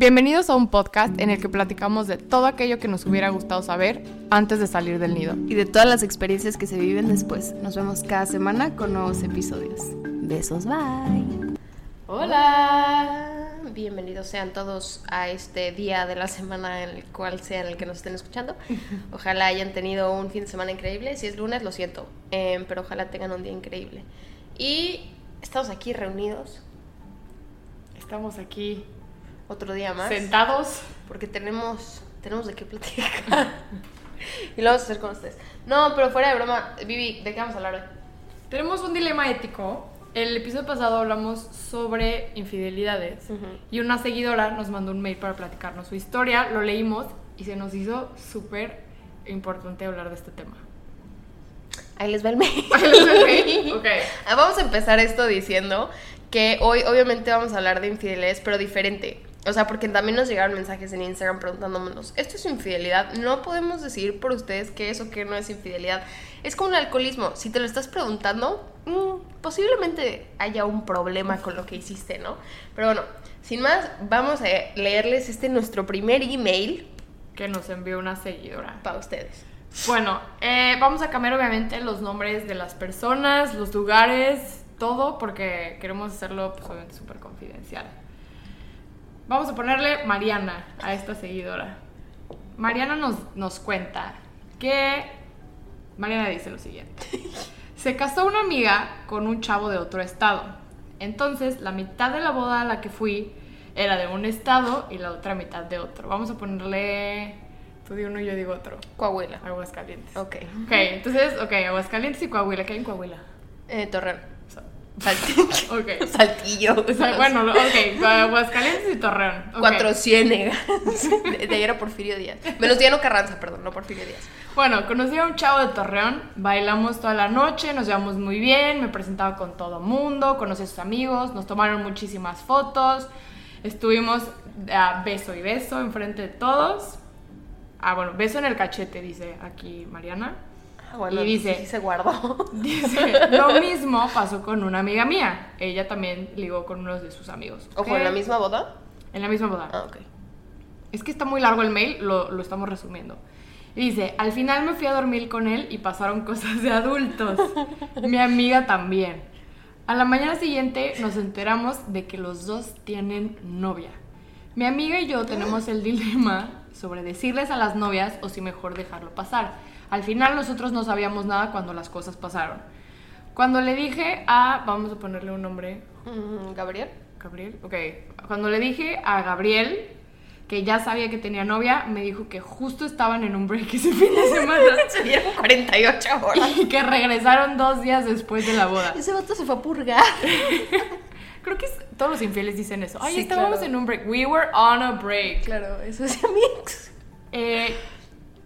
Bienvenidos a un podcast en el que platicamos de todo aquello que nos hubiera gustado saber antes de salir del nido. Y de todas las experiencias que se viven después. Nos vemos cada semana con nuevos episodios. Besos, bye. Hola, bienvenidos sean todos a este día de la semana en el cual sea en el que nos estén escuchando. Ojalá hayan tenido un fin de semana increíble. Si es lunes, lo siento, eh, pero ojalá tengan un día increíble. Y estamos aquí reunidos Estamos aquí otro día más sentados. porque tenemos tenemos de qué platicar y lo vamos a hacer con ustedes. No, pero fuera de broma, Vivi, ¿de qué vamos a hablar hoy? Tenemos un dilema ético. El episodio pasado hablamos sobre infidelidades Ujú. y una seguidora nos mandó un mail para platicarnos su historia. Lo leímos y se nos hizo súper importante hablar de este tema. Ahí les va el mail. ok. Ah, Vamos a empezar esto diciendo que hoy obviamente vamos a hablar de infidelidades, pero diferente. O sea, porque también nos llegaron mensajes en Instagram preguntándonos, ¿esto es infidelidad? No podemos decir por ustedes que eso que no es infidelidad. Es como el alcoholismo. Si te lo estás preguntando, mm, posiblemente haya un problema con lo que hiciste, ¿no? Pero bueno, sin más, vamos a leerles este nuestro primer email Que nos envió una seguidora. para ustedes. Bueno, eh, vamos a cambiar obviamente los nombres de las personas, los lugares, todo, porque queremos hacerlo pues, obviamente súper confidencial. Vamos a ponerle Mariana a esta seguidora. Mariana nos, nos cuenta que... Mariana dice lo siguiente. Se casó una amiga con un chavo de otro estado. Entonces, la mitad de la boda a la que fui era de un estado y la otra mitad de otro. Vamos a ponerle... Tú di uno y yo digo otro. Coahuila. Aguascalientes. Ok. Ok, entonces, ok, Aguascalientes y Coahuila. ¿Qué hay en Coahuila? Eh, Torreón. So- Saltillo. Ok. Saltillo. O sea, bueno, ok, Aguascalientes y Torreón. ok. Cuatro ciénegas. De, de ahí era Porfirio Díaz. Menos Diano Carranza, perdón, no Porfirio Díaz. Bueno, conocí a un chavo de Torreón, bailamos toda la noche, nos llevamos muy bien, me presentaba con todo mundo, conocí a sus amigos, nos tomaron muchísimas fotos, estuvimos a beso y beso enfrente de todos. Ah, bueno, beso en el cachete, dice aquí Mariana. Ah, bueno, Y dice- sí se guardó. Dice, lo mismo pasó con una amiga mía. Ella también ligó con uno de sus amigos. Ojo, ¿ok? en la misma boda. En la misma boda. Ah, ok. Es que está muy largo el mail, lo, lo estamos resumiendo. Y dice, al final me fui a dormir con él y pasaron cosas de adultos. Mi amiga también. A la mañana siguiente nos enteramos de que los dos tienen novia. Mi amiga y yo tenemos el dilema sobre decirles a las novias o si mejor dejarlo pasar. Al final nosotros no sabíamos nada cuando las cosas pasaron. Cuando le dije a, vamos a ponerle un nombre, Mm, Gabriel. Gabriel, ok. Cuando le dije a Gabriel que ya sabía que tenía novia, me dijo que justo estaban en un break ese fin de semana Se dieron 48 horas. y que regresaron dos días después de la boda. Ese vato se fue a purgar. Creo que es- todos los infieles dicen eso. Ay, Sí, estábamos claro. en un break. We were on a break. Claro, eso es mi ex. Eh,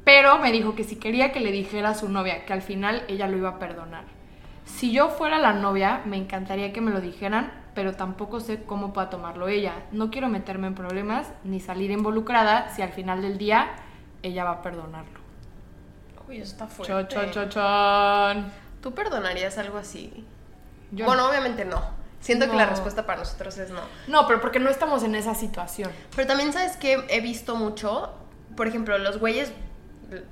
pero me dijo que si quería que le dijera a su novia que al final ella lo iba a perdonar. Si yo fuera la novia, me encantaría que me lo dijeran, pero tampoco sé cómo pueda tomarlo ella. No quiero meterme en problemas ni salir involucrada si al final del día ella va a perdonarlo. Uy, está fuerte. Cho, cho, cho, chon. ¿Tú perdonarías algo así? Yo bueno, obviamente no. Siento que la No. respuesta para nosotros es no. No, pero porque no estamos en esa situación. Pero también sabes que he visto mucho, por ejemplo, los güeyes,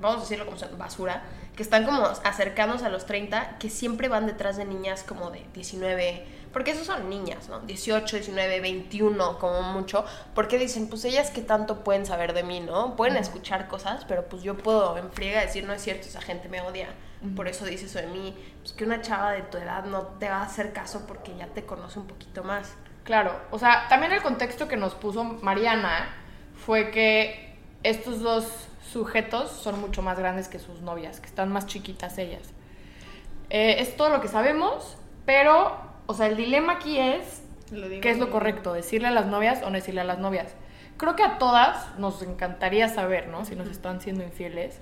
vamos a decirlo como basura, que están como acercándose a los 30, que siempre van detrás de niñas como de 19, porque esos son niñas, ¿no? 18, 19, 21 como mucho, porque dicen, pues ellas que tanto pueden saber de mí, ¿no? Pueden escuchar cosas, pero pues yo puedo en friega decir, no es cierto, esa gente me odia, por eso dice eso de mí, pues que una chava de tu edad no te va a hacer caso porque ya te conoce un poquito más. Claro, o sea, también el contexto que nos puso Mariana fue que estos dos sujetos son mucho más grandes que sus novias, que están más chiquitas ellas. Eh, es todo lo que sabemos, pero, o sea, el dilema aquí es qué es lo correcto, decirle a las novias o no decirle a las novias. creo que a todas nos encantaría saber, ¿no? Si nos están siendo infieles,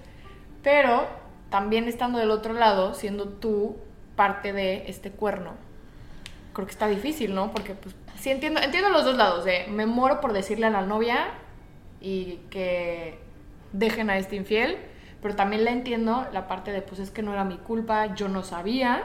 pero también estando del otro lado, siendo tú parte de este cuerno, creo que está difícil, ¿no? Porque pues sí entiendo, entiendo los dos lados, de me muero por decirle a la novia y que dejen a este infiel, pero también la entiendo la parte de pues es que no era mi culpa, yo no sabía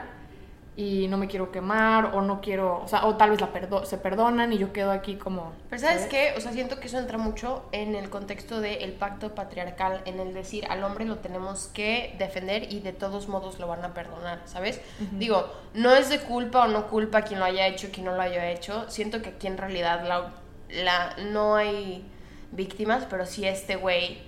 y no me quiero quemar o no quiero, o sea, o tal vez la perdo se perdonan y yo quedo aquí como... Pero ¿sabes, qué? O sea, siento que eso entra mucho en el contexto del pacto patriarcal, en el decir al hombre lo tenemos que defender y de todos modos lo van a perdonar, ¿sabes? Digo, no es de culpa o no culpa quien lo haya hecho, quien no lo haya hecho. Siento que aquí en realidad la, la, no hay víctimas, pero sí este güey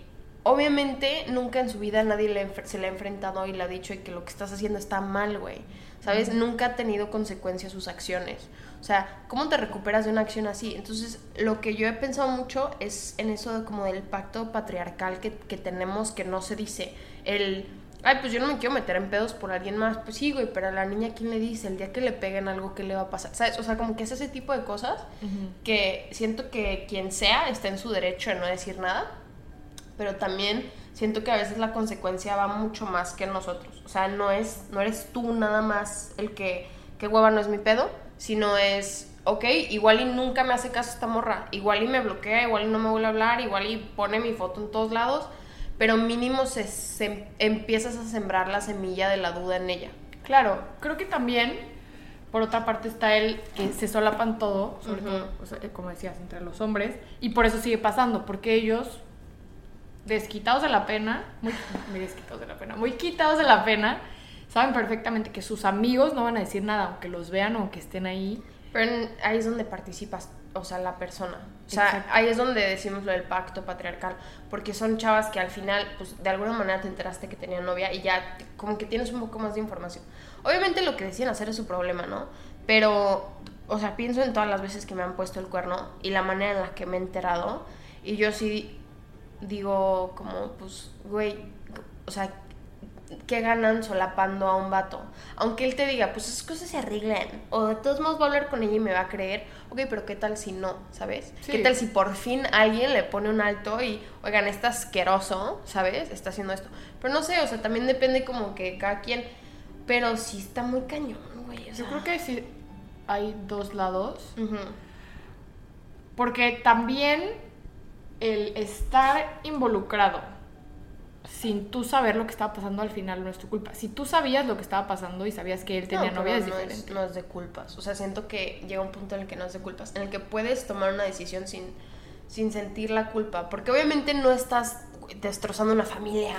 obviamente nunca en su vida nadie le, se le ha enfrentado y le ha dicho que lo que estás haciendo está mal, güey. ¿sabes? Nunca ha tenido consecuencias sus acciones. O sea, ¿cómo te recuperas de una acción así? Entonces, lo que yo he pensado mucho es en eso de como del pacto patriarcal que, que tenemos que no se dice. El, ay, pues yo no me quiero meter en pedos por alguien más. Pues sí, güey, pero a la niña, ¿quién le dice? El día que le peguen algo, ¿qué le va a pasar? ¿Sabes? O sea, como que es ese tipo de cosas que siento que quien sea está en su derecho de no decir nada, pero también siento que a veces la consecuencia va mucho más que nosotros. O sea, no, es, no eres tú nada más el que, que hueva no es mi pedo, sino es, ok, igual y nunca me hace caso esta morra, igual y me bloquea, igual y no me vuelve a hablar, igual y pone mi foto en todos lados, pero mínimo se, se empiezas a sembrar la semilla de la duda en ella. Claro, creo que también, por otra parte, está el que se solapan todo, sobre todo, como decías, entre los hombres, y por eso sigue pasando, porque ellos desquitados de la pena, muy, desquitados de la pena, muy quitados de la pena, saben perfectamente que sus amigos no van a decir nada, aunque los vean o aunque estén ahí. Pero ahí es donde participas, o sea, la persona. O sea, ahí es donde decimos lo del pacto patriarcal, porque son chavas que al final, pues de alguna manera te enteraste que tenían novia y ya como que tienes un poco más de información. Obviamente lo que deciden hacer es su problema, ¿no? Pero, o sea, pienso en todas las veces que me han puesto el cuerno y la manera en la que me he enterado y yo sí digo como, pues, güey, o sea, ¿qué ganan solapando a un vato? Aunque él te diga, pues esas cosas se arreglan, o de todos modos va a hablar con ella y me va a creer, ok, pero ¿qué tal si no? ¿Sabes? ¿Qué tal si por fin alguien le pone un alto y, oigan, está asqueroso, ¿sabes? Está haciendo esto. Pero no sé, o sea, también depende como que cada quien, pero sí está muy cañón, güey. Yo creo que sí hay dos lados. Porque también el estar involucrado sin tú saber lo que estaba pasando al final no es tu culpa. Si tú sabías lo que estaba pasando y sabías que él tenía novia es diferente. no es de culpas. O sea, siento que llega un punto en el que no es de culpas, en el que puedes tomar una decisión sin, sin sentir la culpa. Porque obviamente no estás destrozando una familia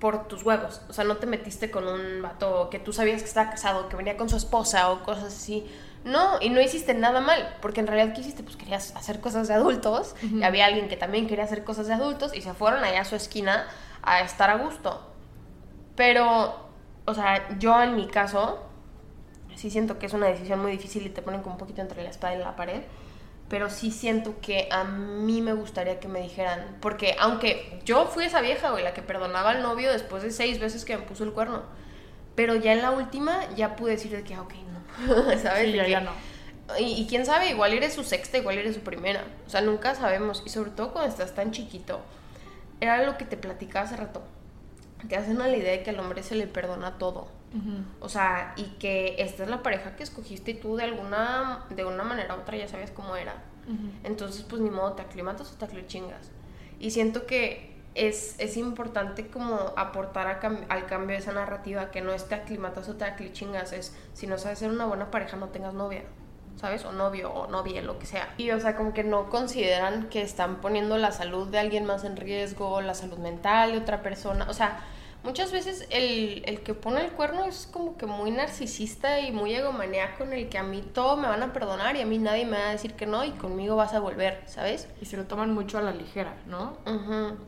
por tus huevos. O sea, no te metiste con un vato que tú sabías que estaba casado, que venía con su esposa o cosas así. No, y no hiciste nada mal, porque en realidad, ¿qué hiciste? Pues querías hacer cosas de adultos, y había alguien que también quería hacer cosas de adultos, y se fueron allá a su esquina a estar a gusto. Pero, o sea, yo en mi caso, sí siento que es una decisión muy difícil y te ponen como un poquito entre la espada y la pared, pero sí siento que a mí me gustaría que me dijeran, porque aunque yo fui esa vieja, güey, la que perdonaba al novio después de seis veces que me puso el cuerno, pero ya en la última ya pude decir de que, ah, ok, ¿sabes? ya, no. Y, quién sabe, igual eres su sexta, igual eres su primera. O sea, nunca sabemos. Y sobre todo cuando estás tan chiquito. Era lo que te platicaba hace rato. Te hacen la idea de que al hombre se le perdona todo. O sea, y que esta es la pareja que escogiste y tú de alguna, de una manera u otra ya sabías cómo era. Entonces, pues ni modo, te aclimatas o te aclichingas. Y siento que es, es importante como aportar al cambio esa narrativa, que no esté aclimatas o te aclichingas, es si no sabes ser una buena pareja no tengas novia, ¿sabes? O novio o novia, lo que sea. Y o sea, como que no consideran que están poniendo la salud de alguien más en riesgo, la salud mental de otra persona, o sea, muchas veces el, el, que pone el cuerno es como que muy narcisista y muy egomaniaco en el que a mí todo me van a perdonar y a mí nadie me va a decir que no y conmigo vas a volver, ¿sabes? Y se lo toman mucho a la ligera, ¿no?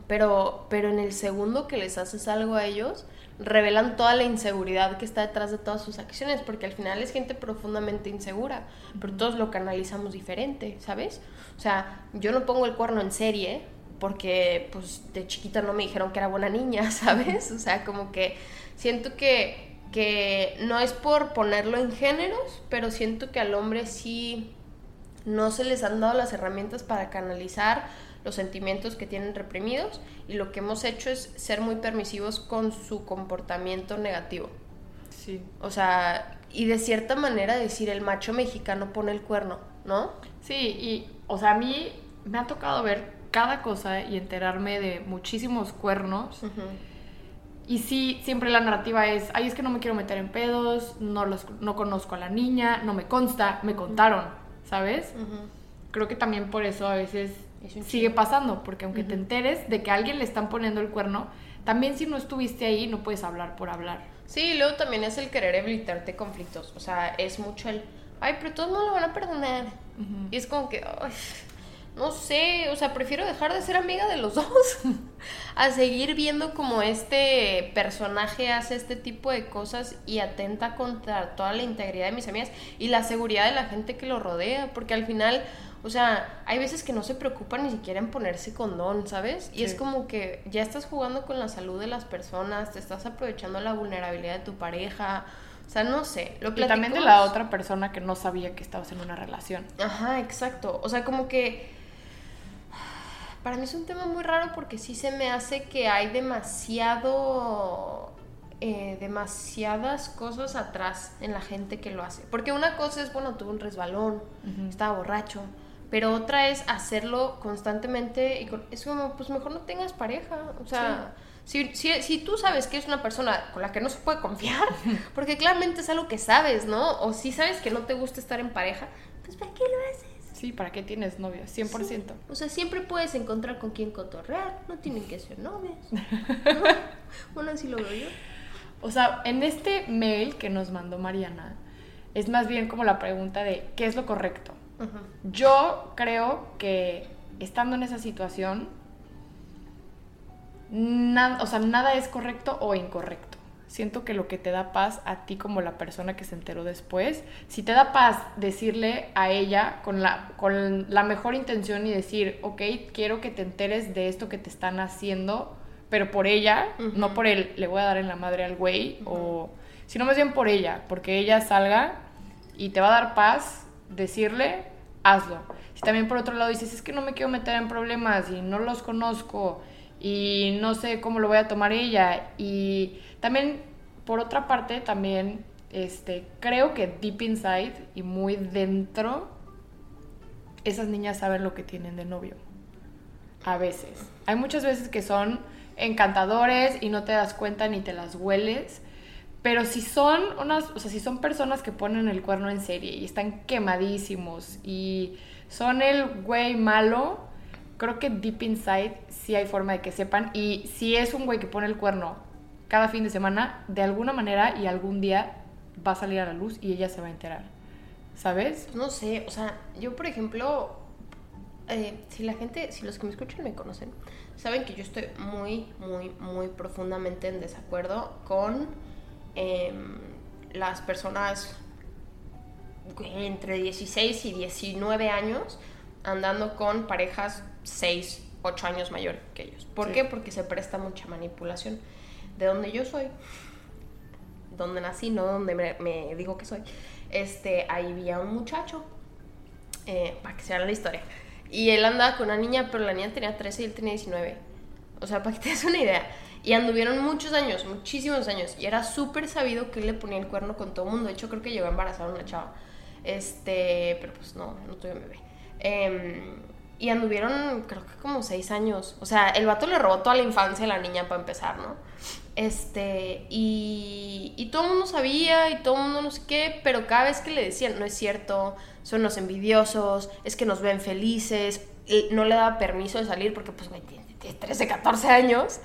pero, pero en el segundo que les haces algo a ellos, revelan toda la inseguridad que está detrás de todas sus acciones, porque al final es gente profundamente insegura, pero todos lo canalizamos diferente, ¿sabes? O sea, yo no pongo el cuerno en serie, porque pues de chiquita no me dijeron que era buena niña, ¿sabes? O sea, como que siento que, que no es por ponerlo en géneros, pero siento que al hombre sí no se les han dado las herramientas para canalizar los sentimientos que tienen reprimidos y lo que hemos hecho es ser muy permisivos con su comportamiento negativo. Sí. O sea, y de cierta manera decir el macho mexicano pone el cuerno, ¿no? Sí, y, o sea, a mí me ha tocado ver cada cosa y enterarme de muchísimos cuernos. Y sí, siempre la narrativa es, ay, es que no me quiero meter en pedos, no, los, no conozco a la niña, no me consta, me contaron, ¿sabes? Creo que también por eso a veces Es sigue pasando, porque aunque te enteres de que a alguien le están poniendo el cuerno, también si no estuviste ahí no puedes hablar por hablar. Sí, y luego también es el querer evitarte conflictos. O sea, es mucho el, ay, pero todos no lo van a perdonar. Y es como que, ay, no sé, o sea, prefiero dejar de ser amiga de los dos a seguir viendo como este personaje hace este tipo de cosas y atenta contra toda la integridad de mis amigas y la seguridad de la gente que lo rodea, porque al final, o sea, hay veces que no se preocupan ni siquiera en ponerse condón, ¿sabes? Y es como que ya estás jugando con la salud de las personas, te estás aprovechando la vulnerabilidad de tu pareja, o sea, no sé, lo Y también de platicamos- la otra persona que no sabía que estabas en una relación. Ajá, exacto. O sea, como que para mí es un tema muy raro porque sí se me hace que hay demasiado eh, demasiadas cosas atrás en la gente que lo hace. Porque una cosa es, bueno, tuve un resbalón, estaba borracho, pero otra es hacerlo constantemente y con- es como, pues mejor no tengas pareja. O sea, si, si, si tú sabes que es una persona con la que no se puede confiar, porque claramente es algo que sabes, ¿no? O si sabes que no te gusta estar en pareja, pues ¿para qué lo haces? Sí, ¿para qué tienes novio? 100%. O sea, siempre puedes encontrar con quién cotorrear, no tienen que ser novios. ¿no? Bueno, así lo veo yo. O sea, en este mail que nos mandó Mariana, es más bien como la pregunta de ¿qué es lo correcto? Yo creo que estando en esa situación, nada, o sea, nada es correcto o incorrecto. Siento que lo que te da paz a ti como la persona que se enteró después, si te da paz decirle a ella con la, con la mejor intención y decir, ok, quiero que te enteres de esto que te están haciendo, pero por ella, no por él, le voy a dar en la madre al güey, o sino más bien por ella, porque ella salga y te va a dar paz decirle, hazlo. Si también por otro lado dices, es que no me quiero meter en problemas y no los conozco y no sé cómo lo voy a tomar ella. Y también, por otra parte, también este, creo que deep inside y muy dentro, esas niñas saben lo que tienen de novio. A veces. Hay muchas veces que son encantadores y no te das cuenta ni te las hueles. Pero si son unas, o sea, si son personas que ponen el cuerno en serie y están quemadísimos y son el güey malo, creo que deep inside sí hay forma de que sepan. Y si es un güey que pone el cuerno cada fin de semana, de alguna manera y algún día va a salir a la luz y ella se va a enterar. ¿Sabes? No sé, o sea, yo por ejemplo, eh, si la gente, si los que me escuchan me conocen, saben que yo estoy muy, muy, muy profundamente en desacuerdo con em, las personas entre 16 y 19 años andando con parejas 6, 8 años mayor que ellos. ¿Por Sí. qué? Porque se presta mucha manipulación. De donde yo soy, donde nací, no donde me, me digo que soy, este, ahí había un muchacho, eh, para que se haga la historia, y él andaba con una niña, pero la niña tenía 13 y él tenía 19. O sea, para que te des una idea. Y anduvieron muchos años, muchísimos años, y era súper sabido que él le ponía el cuerno con todo el mundo. De hecho, creo que llegó a embarazar a una chava. Este, pero pues no, no tuve bebé. Em, y anduvieron, creo que como seis años. O sea, el vato le robó toda la infancia a la niña para empezar, ¿no? Este, y, y todo el mundo sabía y todo el mundo no sé qué, pero cada vez que le decían, no es cierto, son los envidiosos, es que nos ven felices, y no le daba permiso de salir porque, pues, güey, tiene, tiene 13, 14 años.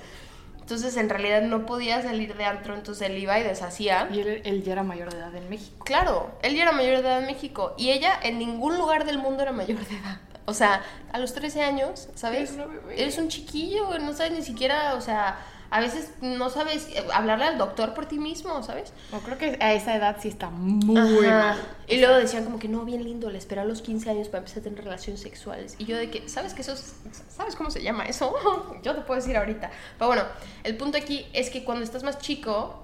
Entonces, en realidad no podía salir de antro, entonces él iba y deshacía. Y él, él ya era mayor de edad en México. Claro, él ya era mayor de edad en México y ella en ningún lugar del mundo era mayor de edad. O sea, a los 13 años, ¿sabes? Eres una bebé. Eres un chiquillo, no sabes ni siquiera, o sea, a veces no sabes eh, hablarle al doctor por ti mismo, ¿sabes? No, creo que a esa edad sí está muy Ajá. mal. Y luego decían como que no, bien lindo, le esperé a los 15 años para empezar a tener relaciones sexuales. Y yo de que, ¿sabes que eso es- ¿Sabes cómo se llama eso? yo te puedo decir ahorita. Pero bueno, el punto aquí es que cuando estás más chico,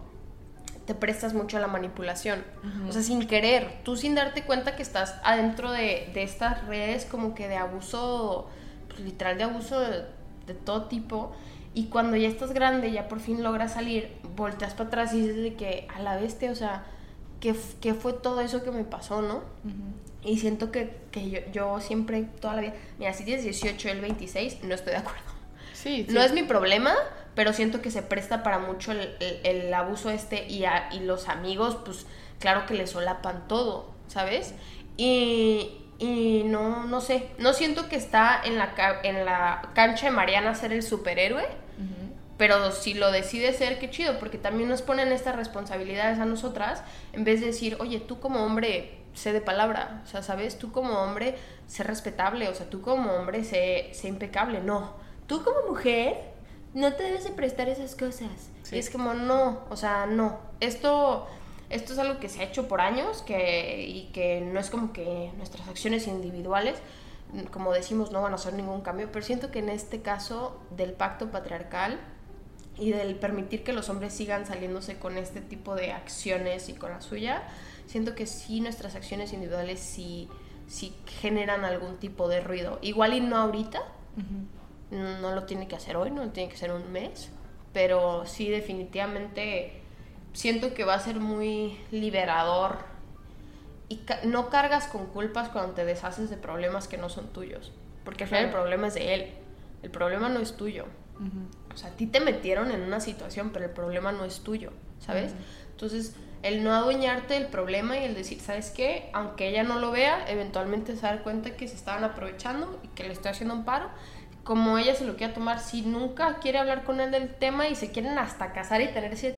te prestas mucho a la manipulación. O sea, sin querer, tú sin darte cuenta que estás adentro de, de estas redes como que de abuso literal de abuso de, de todo tipo. Y cuando ya estás grande, ya por fin logras salir, volteas para atrás y dices de que a la bestia, o sea, ¿qué, f- qué fue todo eso que me pasó, no? Y siento que, que yo, yo siempre, toda la vida, mira, si tienes 18, el 26, no estoy de acuerdo. Sí, sí. No es mi problema, pero siento que se presta para mucho el, el- el abuso este y, a- y los amigos, pues claro que le solapan todo, ¿sabes? Y, y no, no sé, no siento que está en la, en la cancha de Mariana ser el superhéroe, pero si lo decide ser, qué chido, porque también nos ponen estas responsabilidades a nosotras, en vez de decir, oye, tú como hombre, sé de palabra, o sea, ¿sabes? Tú como hombre, sé respetable, o sea, tú como hombre, sé, sé impecable, no. Tú como mujer, no te debes de prestar esas cosas. Sí. Y es como, no, o sea, no. Esto, esto es algo que se ha hecho por años que, y que no es como que nuestras acciones individuales, como decimos, no van a hacer ningún cambio, pero siento que en este caso del pacto patriarcal y del permitir que los hombres sigan saliéndose con este tipo de acciones y con la suya, siento que sí nuestras acciones individuales sí, sí generan algún tipo de ruido. Igual y no ahorita, no no lo tiene que hacer hoy, no lo tiene que hacer un mes, pero sí definitivamente siento que va a ser muy liberador y ca- no cargas con culpas cuando te deshaces de problemas que no son tuyos, porque al final el problema es de él, el problema no es tuyo. O sea, a ti te metieron en una situación, pero el problema no es tuyo, ¿sabes? Entonces, el no adueñarte del problema y el decir, ¿sabes qué? Aunque ella no lo vea, eventualmente se dar cuenta que se estaban aprovechando y que le estoy haciendo un paro. Como ella se lo quiera tomar, si nunca quiere hablar con él del tema y se quieren hasta casar y tener ese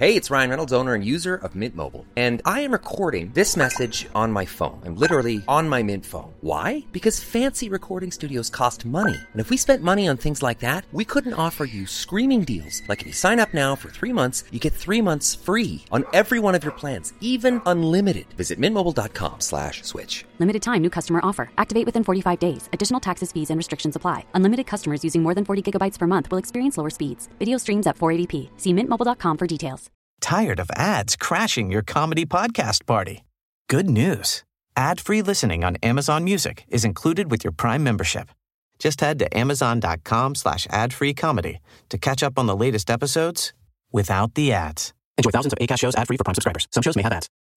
Hey, it's Ryan Reynolds, owner and user of Mint Mobile. And I am recording this message on my phone. I'm literally on my Mint phone. Why? Because fancy recording studios cost money. And if we spent money on things like that, we couldn't offer you screaming deals. Like if you sign up now for three months, you get three months free on every one of your plans, even unlimited. Visit mintmobile.com slash switch. Limited time new customer offer. Activate within 45 days. Additional taxes, fees, and restrictions apply. Unlimited customers using more than 40 gigabytes per month will experience lower speeds. Video streams at 480p. See mintmobile.com for details. Tired of ads crashing your comedy podcast party? Good news. Ad-free listening on Amazon Music is included with your Prime membership. Just head to amazon.com slash ad-free comedy to catch up on the latest episodes without the ads. Enjoy thousands of ACAST shows ad-free for Prime subscribers. Some shows may have ads.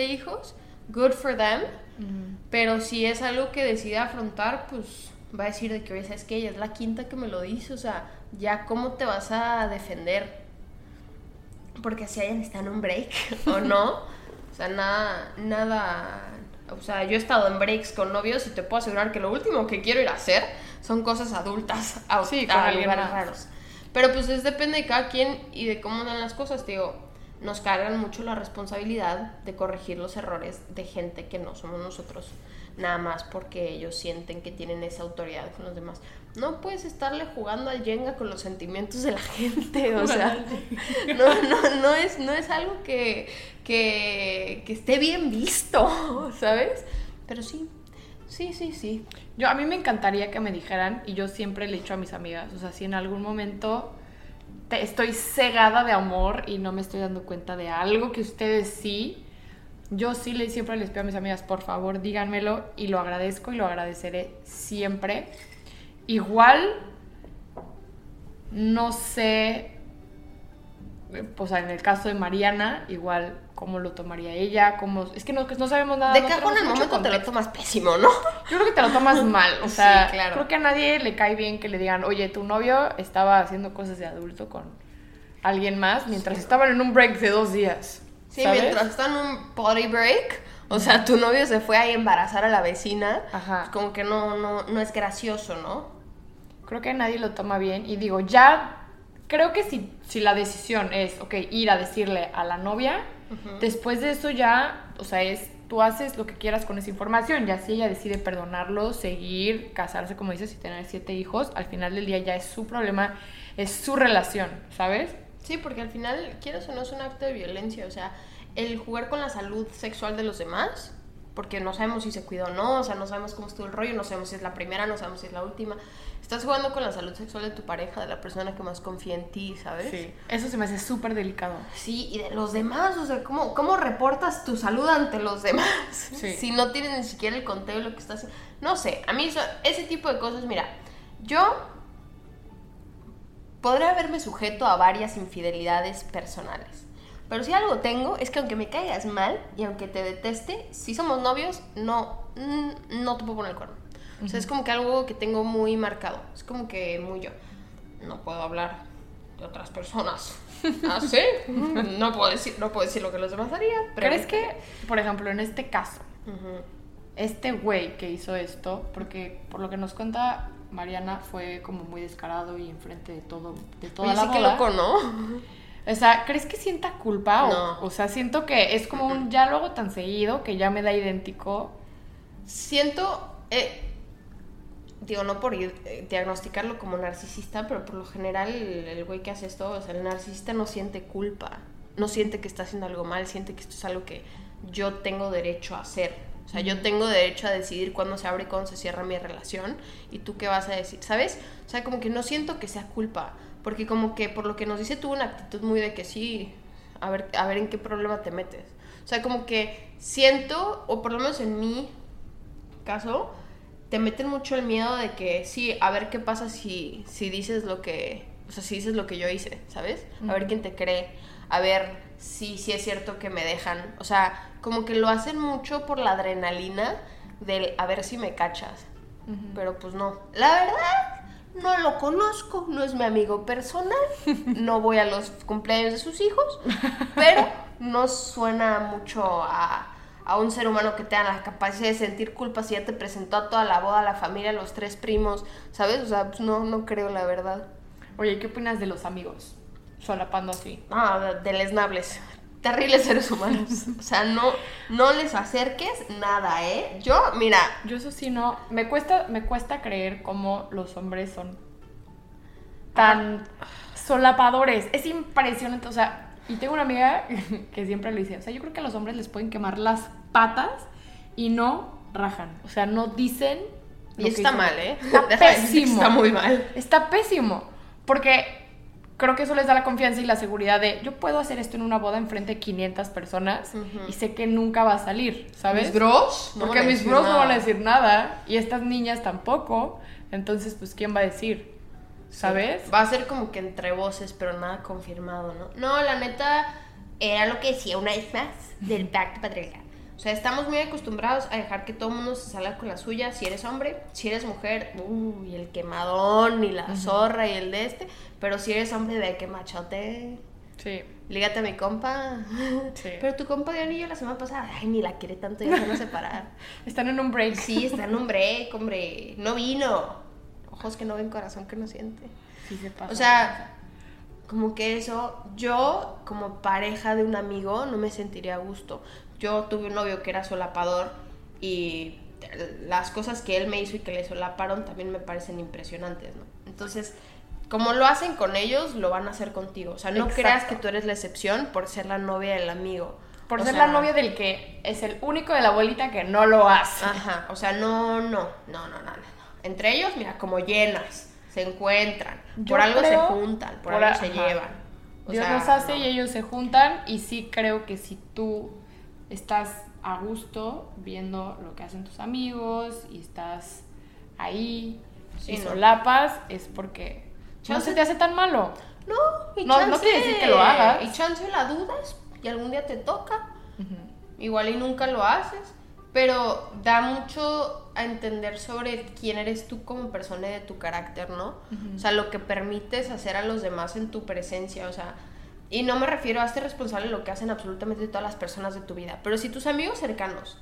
Hijos, good for them. Pero si es algo que decide afrontar, pues va a decir de que, oye, ¿sabes qué? Ella es la quinta que me lo dice, o sea, ya cómo te vas a defender. Porque si hayan está en un break o no, o sea, nada, nada, o sea, yo he estado en breaks con novios y te puedo asegurar que lo último que quiero ir a hacer son cosas adultas a, Sí, a alguien lugares raros. Pero pues es depende de cada quien y de cómo dan las cosas, te digo, nos cargan mucho la responsabilidad de corregir los errores de gente que no somos nosotros, nada más porque ellos sienten que tienen esa autoridad con los demás. No puedes estarle jugando al Jenga con los sentimientos de la gente, o sea, no, no, no, es, no es algo que, que, que esté bien visto, ¿sabes? Pero sí, sí, sí, sí. Yo, a mí me encantaría que me dijeran, y yo siempre le he dicho a mis amigas, o sea, si en algún momento te- estoy cegada de amor y no me estoy dando cuenta de algo que ustedes sí, yo sí le, siempre les pido a mis amigas, por favor, díganmelo y lo agradezco y lo agradeceré siempre. Igual, no sé, o sea, en el caso de Mariana, igual cómo lo tomaría ella, cómo... Es que no, no sabemos nada. De no cajón tenemos en el mucho momento te lo contexto. tomas pésimo, ¿no? Yo creo que te lo tomas mal, o sea, Sí, claro. creo que a nadie le cae bien que le digan, oye, tu novio estaba haciendo cosas de adulto con alguien más mientras estaban en un break de dos días. Sí, ¿sabes? mientras está en un potty break, o sea, tu novio se fue a embarazar a la vecina, Ajá. pues como que no, no, no es gracioso, ¿no? Creo que nadie lo toma bien y digo, ya, creo que si, si la decisión es, ok, ir a decirle a la novia, después de eso ya, o sea, es, tú haces lo que quieras con esa información, ya si ella decide perdonarlo, seguir, casarse, como dices, y tener siete hijos, al final del día ya es su problema, es su relación, ¿sabes? Sí, porque al final, quieres o no, es un acto de violencia. O sea, el jugar con la salud sexual de los demás, porque no sabemos si se cuidó o no, o sea, no sabemos cómo estuvo el rollo, no sabemos si es la primera, no sabemos si es la última. Estás jugando con la salud sexual de tu pareja, de la persona que más confía en ti, ¿sabes? Sí. Eso se me hace súper delicado. Sí, y de los demás, o sea, ¿cómo, cómo reportas tu salud ante los demás? Sí. Si no tienes ni siquiera el conteo de lo que estás haciendo. No sé, a mí eso- ese tipo de cosas, mira, yo podré haberme sujeto a varias infidelidades personales. Pero si algo tengo es que aunque me caigas mal y aunque te deteste, si somos novios, no, no te puedo poner el cuerno. O sea, es como que algo que tengo muy marcado. Es como que muy yo. No puedo hablar de otras personas. ¿Ah, sí? No puedo decir, no puedo decir lo que los demás harían. pero- ¿Crees que, por ejemplo, en este caso, este güey que hizo esto, porque por lo que nos cuenta Mariana fue como muy descarado y enfrente de todo, de toda Oye, la sí, boda. loco, ¿no? O sea, ¿crees que sienta culpa? O- No. O, sea, siento que es como un ya lo hago tan seguido que ya me da idéntico. Siento, eh, digo, no por eh, diagnosticarlo como narcisista, pero por lo general el, el güey que hace esto, o sea, el narcisista no siente culpa, no siente que está haciendo algo mal, siente que esto es algo que yo tengo derecho a hacer. O sea, yo tengo derecho a decidir cuándo se abre y cuándo se cierra mi relación. ¿Y tú qué vas a decir? ¿Sabes? O sea, como que no siento que sea culpa. Porque como que por lo que nos dice tuvo una actitud muy de que sí, a ver, a ver en qué problema te metes. O sea, como que siento, o por lo menos en mi caso, te meten mucho el miedo de que sí, a ver qué pasa si, si dices lo que, o sea, si dices lo que yo hice, ¿sabes? A ver quién te cree, a ver si, si es cierto que me dejan. O sea, como que lo hacen mucho por la adrenalina del a ver si me cachas. Pero pues no. La verdad, no lo conozco, no es mi amigo personal, no voy a los cumpleaños de sus hijos, pero no suena mucho a, a un ser humano que tenga la capacidad de sentir culpa si ya te presentó a toda la boda, a la familia, a los tres primos, ¿sabes? O sea, pues no, no creo la verdad. Oye, ¿qué opinas de los amigos? Solapando así. Ah, de- deleznables. Terribles seres humanos. O sea, no, no les acerques nada, ¿eh? Yo, mira, Yo eso sí no. Me cuesta, me cuesta creer cómo los hombres son tan solapadores. Es impresionante. O sea, y tengo una amiga que siempre lo dice. O sea, yo creo que a los hombres les pueden quemar las patas y no rajan. O sea, no dicen. y está dicen. mal, ¿eh? Está pésimo. Está muy mal. Está pésimo. Porque creo que eso les da la confianza y la seguridad de yo puedo hacer esto en una boda enfrente de 500 personas y sé que nunca va a salir, ¿sabes? Mis bros, no Porque van a mis bros no van a decir nada y estas niñas tampoco. Entonces, pues, ¿quién va a decir? ¿Sabes? Va a ser como que entre voces, pero nada confirmado, ¿no? No, la neta, era lo que decía una vez más del pacto patriarcal. O sea, estamos muy acostumbrados a dejar que todo el mundo se salga con la suya. Si eres hombre, si eres mujer, uy, el quemadón y la zorra y el de este. Pero si eres hombre, de que machote. Sí. Lígate a mi compa. Sí. Pero tu compa de anillo la semana pasada, ay, ni la quiere tanto, ya se van a separar. Están en un break. Sí, está en un break, hombre. No vino. Ojos que no ven, corazón que no siente. Sí se pasa. O sea, como que eso, yo como pareja de un amigo no me sentiría a gusto. Yo tuve un novio que era solapador y las cosas que él me hizo y que le solaparon también me parecen impresionantes, ¿no? Entonces, como lo hacen con ellos, lo van a hacer contigo. O sea, no Exacto. creas que tú eres la excepción por ser la novia del amigo. por O ser sea, la novia del que es el único de la abuelita que no lo hace. Ajá, o sea, no, no, no, no, no, no. Entre ellos, mira, como llenas, se encuentran, Yo por algo creo- se juntan, por, por algo a- se ajá. llevan. O Dios sea, los hace no. y ellos se juntan y sí creo que si tú estás a gusto viendo lo que hacen tus amigos y estás ahí Sí, y no. solapas es porque no Chance- se te hace tan malo. No, y No- no chance, quiere decir que lo hagas. Y chance la dudas y algún día te toca Igual y nunca lo haces, pero da mucho a entender sobre quién eres tú como persona y de tu carácter, ¿no? O sea, lo que permites hacer a los demás en tu presencia, o sea, y no me refiero a ser responsable de lo que hacen absolutamente todas las personas de tu vida, pero si tus amigos cercanos,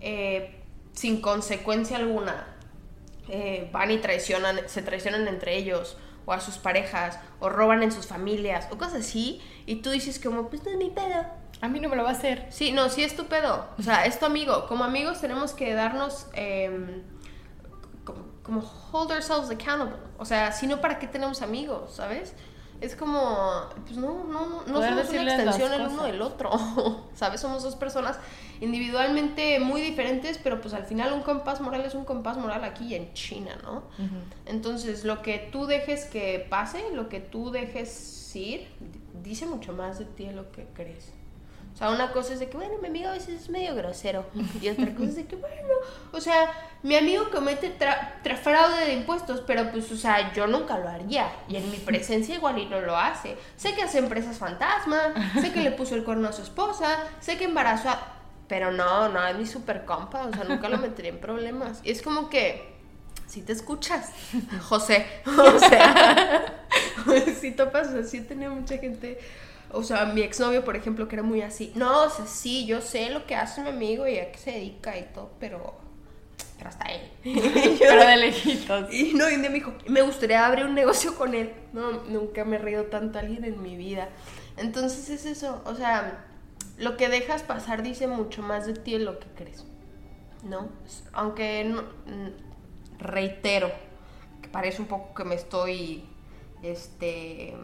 eh, sin consecuencia alguna, eh, van y traicionan, se traicionan entre ellos, o a sus parejas, o roban en sus familias, o cosas así, y tú dices como, pues no es mi pedo. A mí no me lo va a hacer. Sí, no, sí es tu pedo. O sea, es tu amigo. Como amigos tenemos que darnos em, como, como hold ourselves accountable. O sea, si no, ¿para qué tenemos amigos? ¿Sabes? Es como, pues no, no, no, somos una extensión el uno del otro. ¿Sabes? Somos dos personas individualmente muy diferentes, pero pues al final un compás moral es un compás moral aquí y en China, ¿no? Entonces, lo que tú dejes que pase, lo que tú dejes ir, dice mucho más de ti de lo que crees. O sea, una cosa es de que, bueno, mi amigo a veces es medio grosero. Y otra cosa es de que, bueno, o sea, mi amigo comete tra- tra- fraude de impuestos, pero pues, o sea, yo nunca lo haría. Y en mi presencia igual y no lo hace. Sé que hace empresas fantasma, sé que le puso el cuerno a su esposa, sé que embarazó a... Pero no, no, es mi super compa, o sea, nunca lo metería en problemas. Y es como que, si te escuchas, José, o sea, si topas, o sea, sí he tenido mucha gente, o sea, mi exnovio, por ejemplo, que era muy así, no, o sea, sí, yo sé lo que hace mi amigo y a qué se dedica y todo, pero, pero hasta él. Pero de lejitos. Y no, y me dijo, me gustaría abrir un negocio con él. No, nunca me he reído tanto a alguien en mi vida. Entonces es eso, o sea, lo que dejas pasar dice mucho más de ti de lo que crees. ¿No? Aunque no- reitero, que parece un poco que me estoy este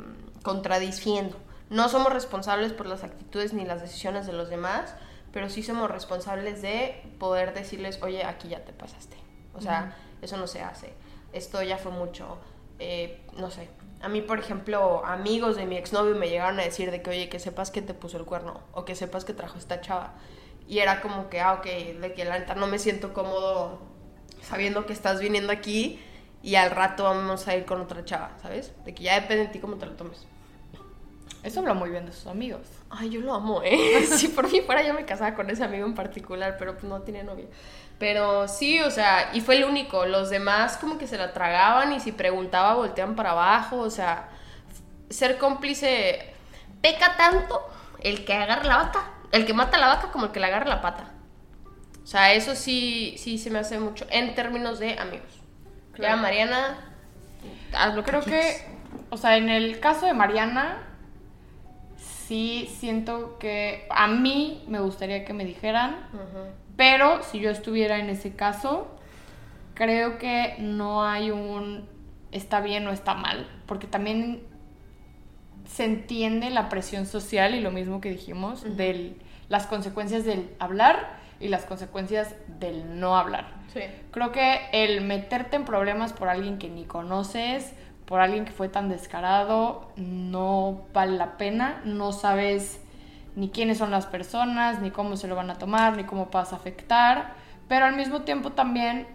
contradiciendo. No somos responsables por las actitudes ni las decisiones de los demás, pero sí somos responsables de poder decirles, oye, aquí ya te pasaste. O sea, eso no se hace. Esto ya fue mucho. Eh, no sé. A mí, por ejemplo, amigos de mi exnovio me llegaron a decir de que, oye, que sepas que te puso el cuerno o que sepas que trajo esta chava. Y era como que, ah, ok, de que la neta no me siento cómodo sabiendo que estás viniendo aquí y al rato vamos a ir con otra chava, ¿sabes? De que ya depende de ti cómo te lo tomes. Eso habla muy bien de sus amigos. Ay, yo lo amo, ¿eh? Si por mí fuera yo me casaba con ese amigo en particular, pero pues no tiene novia. Pero sí, o sea, y fue el único. Los demás como que se la tragaban y si preguntaba volteaban para abajo, o sea, ser cómplice peca tanto el que agarra la vaca, el que mata la vaca como el que le agarra la pata. O sea, eso sí, sí se me hace mucho en términos de amigos. Ya, Claro. Mariana, haz lo que Creo que, o sea, en el caso de Mariana, sí siento que a mí me gustaría que me dijeran, pero si yo estuviera en ese caso, creo que no hay un está bien o está mal, porque también se entiende la presión social y lo mismo que dijimos, de las consecuencias del hablar y las consecuencias del no hablar. Sí. Creo que el meterte en problemas por alguien que ni conoces, por alguien que fue tan descarado, no vale la pena. No sabes ni quiénes son las personas, ni cómo se lo van a tomar, ni cómo vas a afectar. Pero al mismo tiempo también,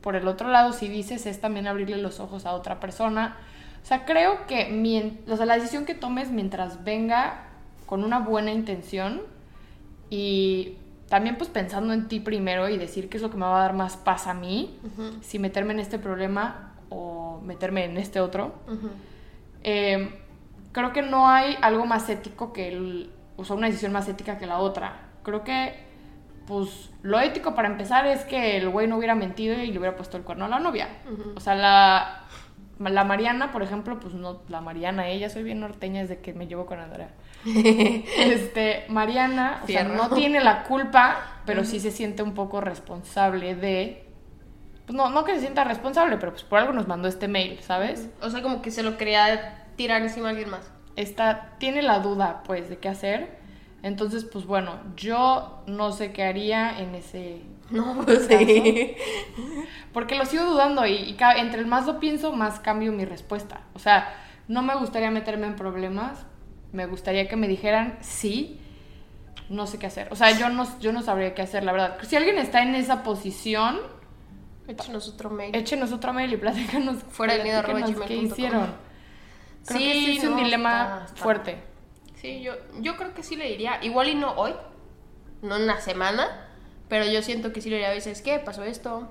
por el otro lado, si dices, es también abrirle los ojos a otra persona. O sea, creo que o sea, la decisión que tomes mientras venga con una buena intención y también pues pensando en ti primero y decir qué es lo que me va a dar más paz a mí, si meterme en este problema o meterme en este otro. Eh, creo que no hay algo más ético que el, o sea, una decisión más ética que la otra. Creo que, pues, lo ético para empezar es que el güey no hubiera mentido y le hubiera puesto el cuerno a la novia. O sea, la, la Mariana, por ejemplo, pues no, la Mariana, ella, soy bien norteña desde que me llevo con Andrea. este, Mariana, o sea, no tiene la culpa, pero sí se siente un poco responsable de... Pues no, no que se sienta responsable, pero pues por algo nos mandó este mail, ¿sabes? O sea, como que se lo quería tirar encima a alguien más. está, tiene la duda, pues, de qué hacer. Entonces, pues bueno, yo no sé qué haría en ese... No, pues sí. Porque lo sigo dudando y, y entre el más lo pienso, más cambio mi respuesta. O sea, no me gustaría meterme en problemas. Me gustaría que me dijeran sí. No sé qué hacer. O sea, yo no, yo no sabría qué hacer, la verdad. Si alguien está en esa posición, Échenos otro mail. échenos otro mail y platícanos, Fuera del platícanos qué hicieron. Creo que sí es un dilema está- está- fuerte. Sí, yo, yo creo que sí le diría, igual y no hoy, no en una semana, pero yo siento que sí lo haría a veces, ¿qué? ¿Pasó esto?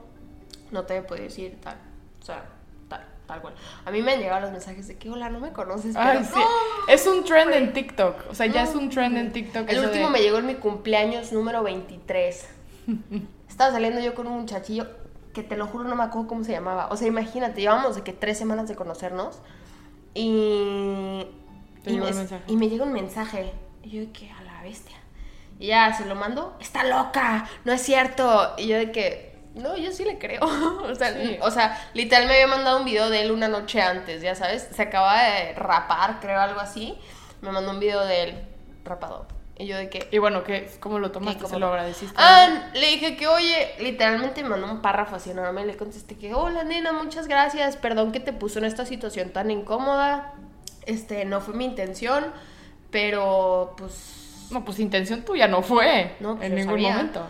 No te puedo decir tal. O sea, tal, tal cual. A mí me han llegado los mensajes de que, hola, no me conoces, pero Ay, sí. ¡no! Es un trend en TikTok. O sea, ya es un trend en TikTok. El último de- me llegó en mi cumpleaños número 23. Estaba saliendo yo con un muchachillo que te lo juro no me acuerdo cómo se llamaba. O sea, imagínate, llevamos de que tres semanas de conocernos y... Y, me, y llega un mensaje. Y yo de que, a la bestia. Y ya se lo mando, está loca, no es cierto. Y yo de que, no, yo sí le creo. o, sea, Sí. o sea, literal me había mandado un video de él una noche antes, ya sabes. Se acaba de rapar, creo, algo así. Me mandó un video de él rapado. Y yo de que, Y bueno, ¿qué? ¿cómo lo tomaste? ¿Qué? ¿Cómo ¿Se lo agradeciste? Ah, le dije que, oye, literalmente me mandó un párrafo así enorme. Le contesté que, hola nena, muchas gracias. Perdón que te puso en esta situación tan incómoda. Este, no fue mi intención, pero pues. No, pues intención tuya no fue. No, pues, en ningún sabía. momento.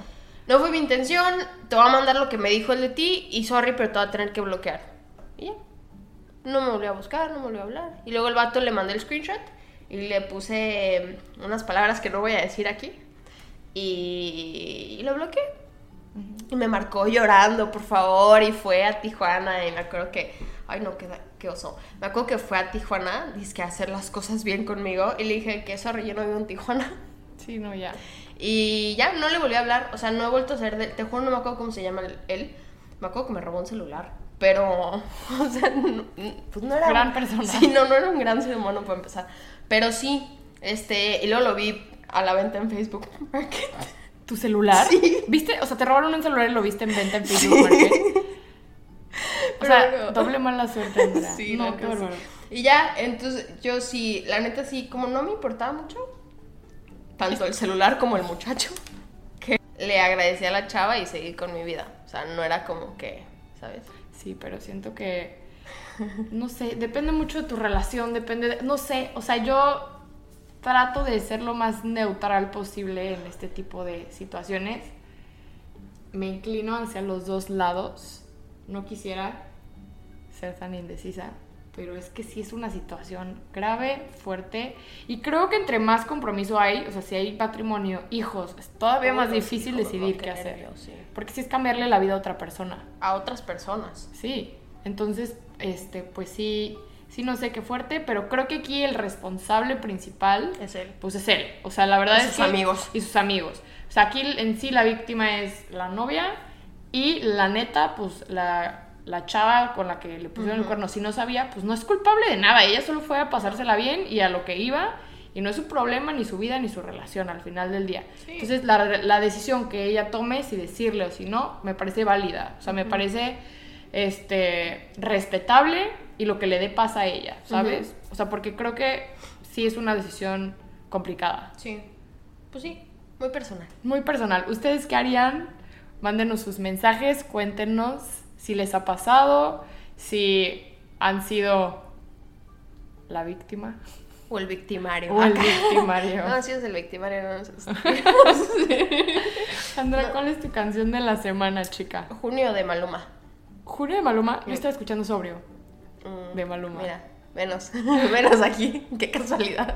No fue mi intención. Te voy a mandar lo que me dijo el de ti. Y sorry, pero te voy a tener que bloquear. Y ya. No me volvió a buscar, no me volvió a hablar. Y luego el vato le mandé el screenshot. Y le puse eh, unas palabras que no voy a decir aquí. Y, y lo bloqueé. Y me marcó llorando, por favor, y fue a Tijuana. Y me acuerdo que, ay no, qué, qué oso. Me acuerdo que fue a Tijuana, que a hacer las cosas bien conmigo. Y le dije que eso yo no vivo en Tijuana. Sí, no, ya. Y ya no le volví a hablar. O sea, no he vuelto a ser de. Te juro, no me acuerdo cómo se llama él. Me acuerdo que me robó un celular. Pero, o sea, no- pues no era. Gran un- persona. Sí, no, no era un gran ser humano para empezar. Pero sí, este. Y luego lo vi a la venta en Facebook Market. ¿Tu celular? Sí. ¿Viste? O sea, te robaron un celular y lo viste en venta en Facebook Market. O sea, doble mala suerte, Andrea. Sí, no, qué sí. Y ya, entonces yo sí, la neta sí, como no me importaba mucho, tanto el celular como el muchacho, que le agradecí a la chava y seguí con mi vida. O sea, no era como que, ¿sabes? Sí, pero siento que. No sé, depende mucho de tu relación, depende de. No sé, o sea, yo trato de ser lo más neutral posible en este tipo de situaciones. Me inclino hacia los dos lados. No quisiera ser tan indecisa, pero es que sí es una situación grave, fuerte. Y creo que entre más compromiso hay, o sea, si hay patrimonio, hijos, es todavía más difícil decidir qué qué hacer. nervios, sí. Porque si es cambiarle la vida a otra persona. A otras personas. Sí, entonces, este, pues sí, sí no sé qué fuerte, pero creo que aquí el responsable principal Es él. pues es él. O sea, la verdad Y es sus que amigos. y sus amigos. O sea, aquí en sí la víctima es la novia y la neta, pues la, la chava con la que le pusieron el cuerno, si no sabía, pues no es culpable de nada. Ella solo fue a pasársela bien y a lo que iba. Y no es su problema, ni su vida, ni su relación al final del día. Entonces, la, la decisión que ella tome, si decirle o si no, me parece válida. O sea, me parece este, respetable y lo que le dé paz a ella, ¿sabes? O sea, porque creo que sí es una decisión complicada. Sí. Pues sí, muy personal. Muy personal. ¿Ustedes qué harían? Mándenos sus mensajes, cuéntenos si les ha pasado, si han sido la víctima O el victimario. o el Acá. victimario. No, sí es el victimario, no sé. Sandra, ¿cuál es tu canción de la semana, chica? Junio de Maluma. Julio de Maluma, yo estaba escuchando sobrio. Mm, De Maluma. Mira, menos, menos aquí. Qué casualidad.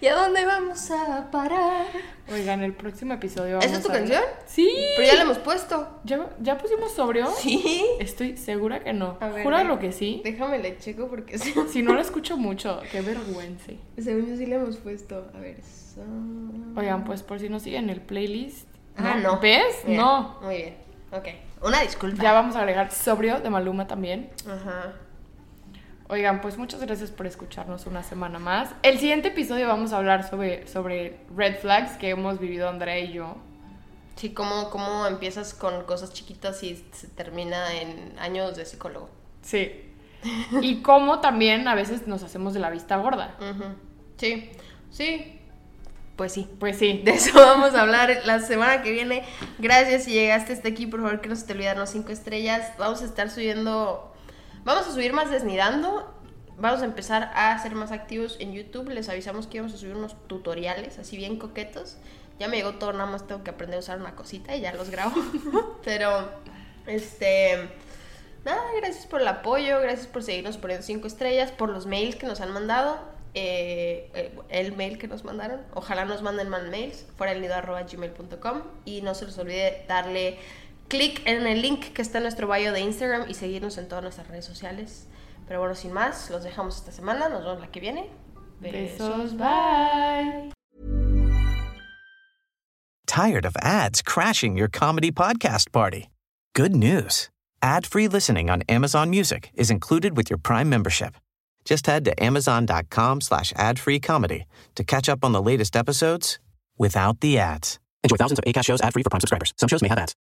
¿Y a dónde vamos a parar? Oigan, el próximo episodio ¿Esa es tu a canción? Sí. Pero ya la hemos puesto. ¿Ya, ya pusimos sobrio? Sí. Estoy segura que no. A ver, Júralo de- que sí. Déjame le checo porque sí. Si no lo escucho mucho, qué vergüenza. Según yo sí la hemos puesto. A ver. so- Oigan, pues por si no siguen el playlist. Ah, no. ¿Ves? Mira, No. Muy bien. Ok. Una disculpa. Ya vamos a agregar sobrio de Maluma también. Ajá. Oigan, pues muchas gracias por escucharnos una semana más. El siguiente episodio vamos a hablar sobre, sobre red flags que hemos vivido Andrea y yo. Sí, cómo, cómo empiezas con cosas chiquitas y se termina en años de psicólogo. Sí. Y cómo también a veces nos hacemos de la vista gorda. Ujú. Sí. Sí. Pues sí. Pues sí. De eso vamos a hablar la semana que viene. Gracias si llegaste hasta aquí, por favor que no se te olviden los cinco estrellas. Vamos a estar subiendo, vamos a subir más desnidando. Vamos a empezar a ser más activos en YouTube. Les avisamos que íbamos a subir unos tutoriales así bien coquetos. Ya me llegó todo, nada más tengo que aprender a usar una cosita y ya los grabo. Pero, este, nada, gracias por el apoyo, gracias por seguirnos poniendo cinco estrellas, por los mails que nos han mandado. Eh, el mail que nos mandaron. Ojalá nos manden más mails, fuera el nido arroba gmail.com. Y no se les olvide darle clic en el link que está en nuestro bio de Instagram y seguirnos en todas nuestras redes sociales. Pero bueno, sin más, los dejamos esta semana. Nos vemos la que viene. Besos, bye. Tired of ads crashing your comedy podcast party? Good news. Ad-free listening on Amazon Music is included with your Prime membership. Just head to amazon.com slash ad-free comedy to catch up on the latest episodes without the ads. Enjoy thousands of ACAST shows ad-free for Prime subscribers. Some shows may have ads.